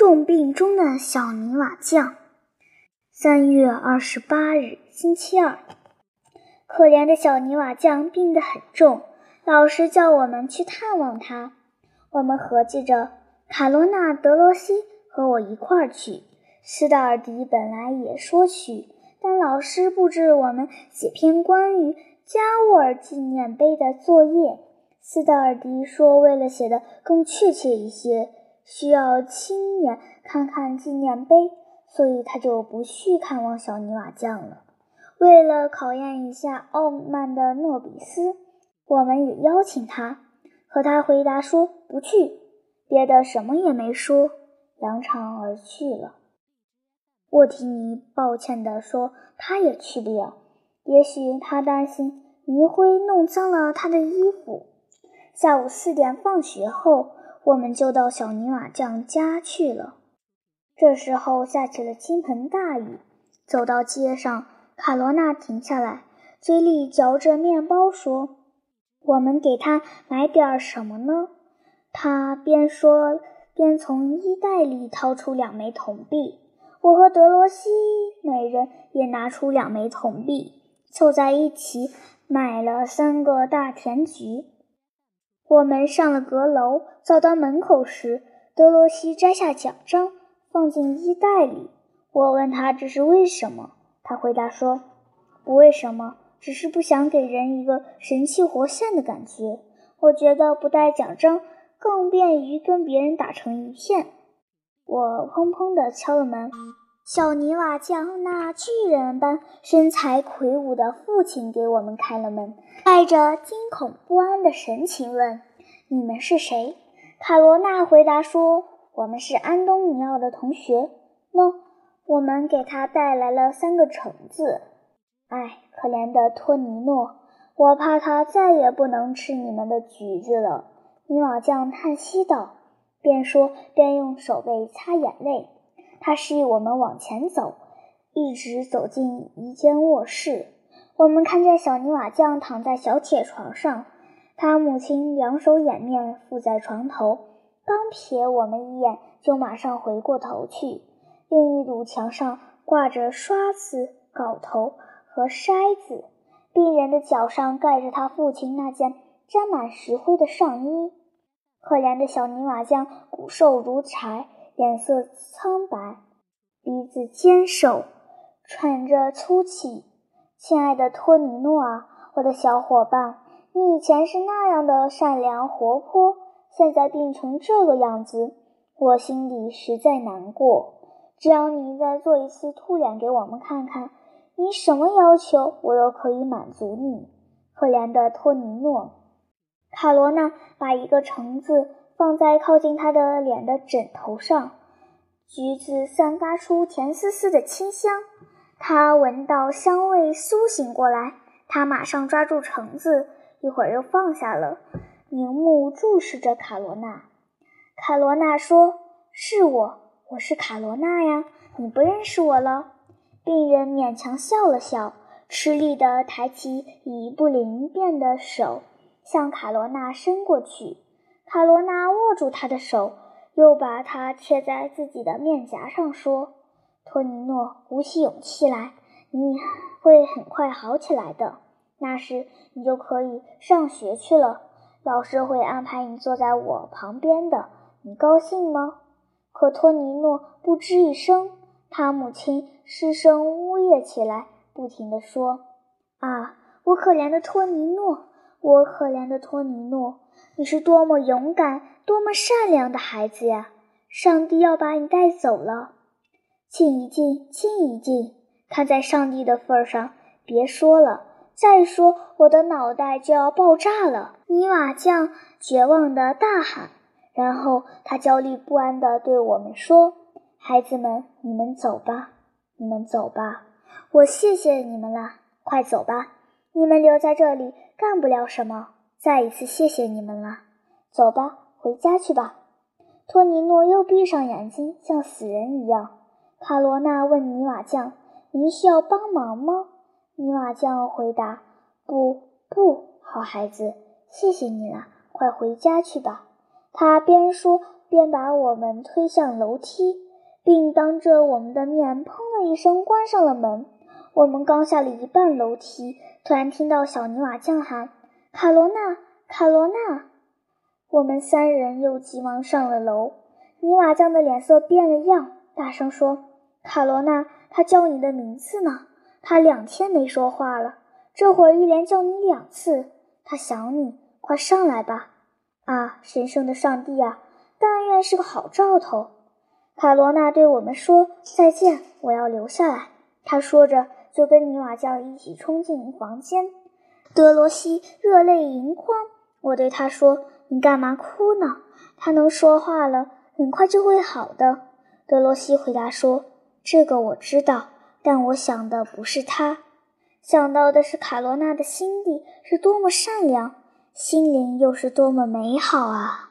重病中的小泥瓦匠。三月二十八日，星期二。可怜的小泥瓦匠病得很重，老师叫我们去探望他。我们合计着，卡罗娜、德罗西和我一块儿去。斯达尔迪本来也说去，但老师布置我们写篇关于加沃尔纪念碑的作业。斯达尔迪说，为了写得更确切一些，需要亲眼看看纪念碑。所以他就不去看望小泥瓦匠了。为了考验一下傲慢的诺比斯，我们也邀请他，可他回答说不去，别的什么也没说，扬长而去了。沃提尼抱歉地说，他也去不了，也许他担心泥灰弄脏了他的衣服。下午四点放学后，我们就到小泥瓦匠家去了。这时候下起了倾盆大雨。走到街上，卡罗娜停下来，嘴里嚼着面包，说：“我们给他买点什么呢？”他边说边从衣袋里掏出两枚铜币。我和德罗西每人也拿出两枚铜币，凑在一起买了三个大甜橘。我们上了阁楼，走到门口时，德罗西摘下奖章。放进衣袋里。我问他这是为什么，他回答说：“不为什么，只是不想给人一个神气活现的感觉。我觉得不带奖章更便于跟别人打成一片。”我砰砰地敲了门。小泥瓦匠那巨人般身材魁梧的父亲给我们开了门，带着惊恐不安的神情问：“你们是谁？”卡罗娜回答说。我们是安东尼奥的同学，喏，我们给他带来了三个橙子。哎，可怜的托尼诺，我怕他再也不能吃你们的橘子了。泥瓦匠叹息道，边说边用手背擦眼泪。他示意我们往前走，一直走进一间卧室。我们看见小泥瓦匠躺在小铁床上，他母亲两手掩面伏在床头。刚瞥我们一眼，就马上回过头去。另一堵墙上挂着刷子、镐头和筛子。病人的脚上盖着他父亲那件沾满石灰的上衣。可怜的小泥瓦匠骨瘦如柴，脸色苍白，鼻子尖瘦，喘着粗气。亲爱的托尼诺啊，我的小伙伴，你以前是那样的善良活泼。现在病成这个样子，我心里实在难过。只要你再做一次兔脸给我们看看，你什么要求我都可以满足你。可怜的托尼诺，卡罗娜把一个橙子放在靠近他的脸的枕头上，橘子散发出甜丝丝的清香。他闻到香味，苏醒过来，他马上抓住橙子，一会儿又放下了。凝目注视着卡罗娜，卡罗娜说：“是我，我是卡罗娜呀，你不认识我了？”病人勉强笑了笑，吃力地抬起已不灵便的手，向卡罗娜伸过去。卡罗娜握住他的手，又把它贴在自己的面颊上，说：“托尼诺，鼓起勇气来，你会很快好起来的。那时你就可以上学去了。”老师会安排你坐在我旁边的，你高兴吗？可托尼诺不吱一声。他母亲失声呜咽起来，不停地说：“啊，我可怜的托尼诺，我可怜的托尼诺，你是多么勇敢、多么善良的孩子呀！上帝要把你带走了，静一静，静一静，看在上帝的份上，别说了。”再说，我的脑袋就要爆炸了！泥瓦匠绝望地大喊。然后他焦虑不安地对我们说：“孩子们，你们走吧，你们走吧，我谢谢你们了。快走吧，你们留在这里干不了什么。再一次谢谢你们了。走吧，回家去吧。”托尼诺又闭上眼睛，像死人一样。卡罗娜问泥瓦匠：“您需要帮忙吗？”泥瓦匠回答：“不，不好孩子，谢谢你了，快回家去吧。”他边说边把我们推向楼梯，并当着我们的面“砰”的一声关上了门。我们刚下了一半楼梯，突然听到小泥瓦匠喊：“卡罗娜，卡罗娜！”我们三人又急忙上了楼。泥瓦匠的脸色变了样，大声说：“卡罗娜，他叫你的名字呢。他两天没说话了，这会儿一连叫你两次。他想你，快上来吧！啊，神圣的上帝啊，但愿是个好兆头。”卡罗娜对我们说：“再见，我要留下来。”他说着，就跟泥瓦匠一起冲进房间。德罗西热泪盈眶。我对他说：“你干嘛哭呢？他能说话了。”很快就会好的，德罗西回答说：“这个我知道，但我想的不是他，想到的是卡罗娜的心地是多么善良，心灵又是多么美好啊！”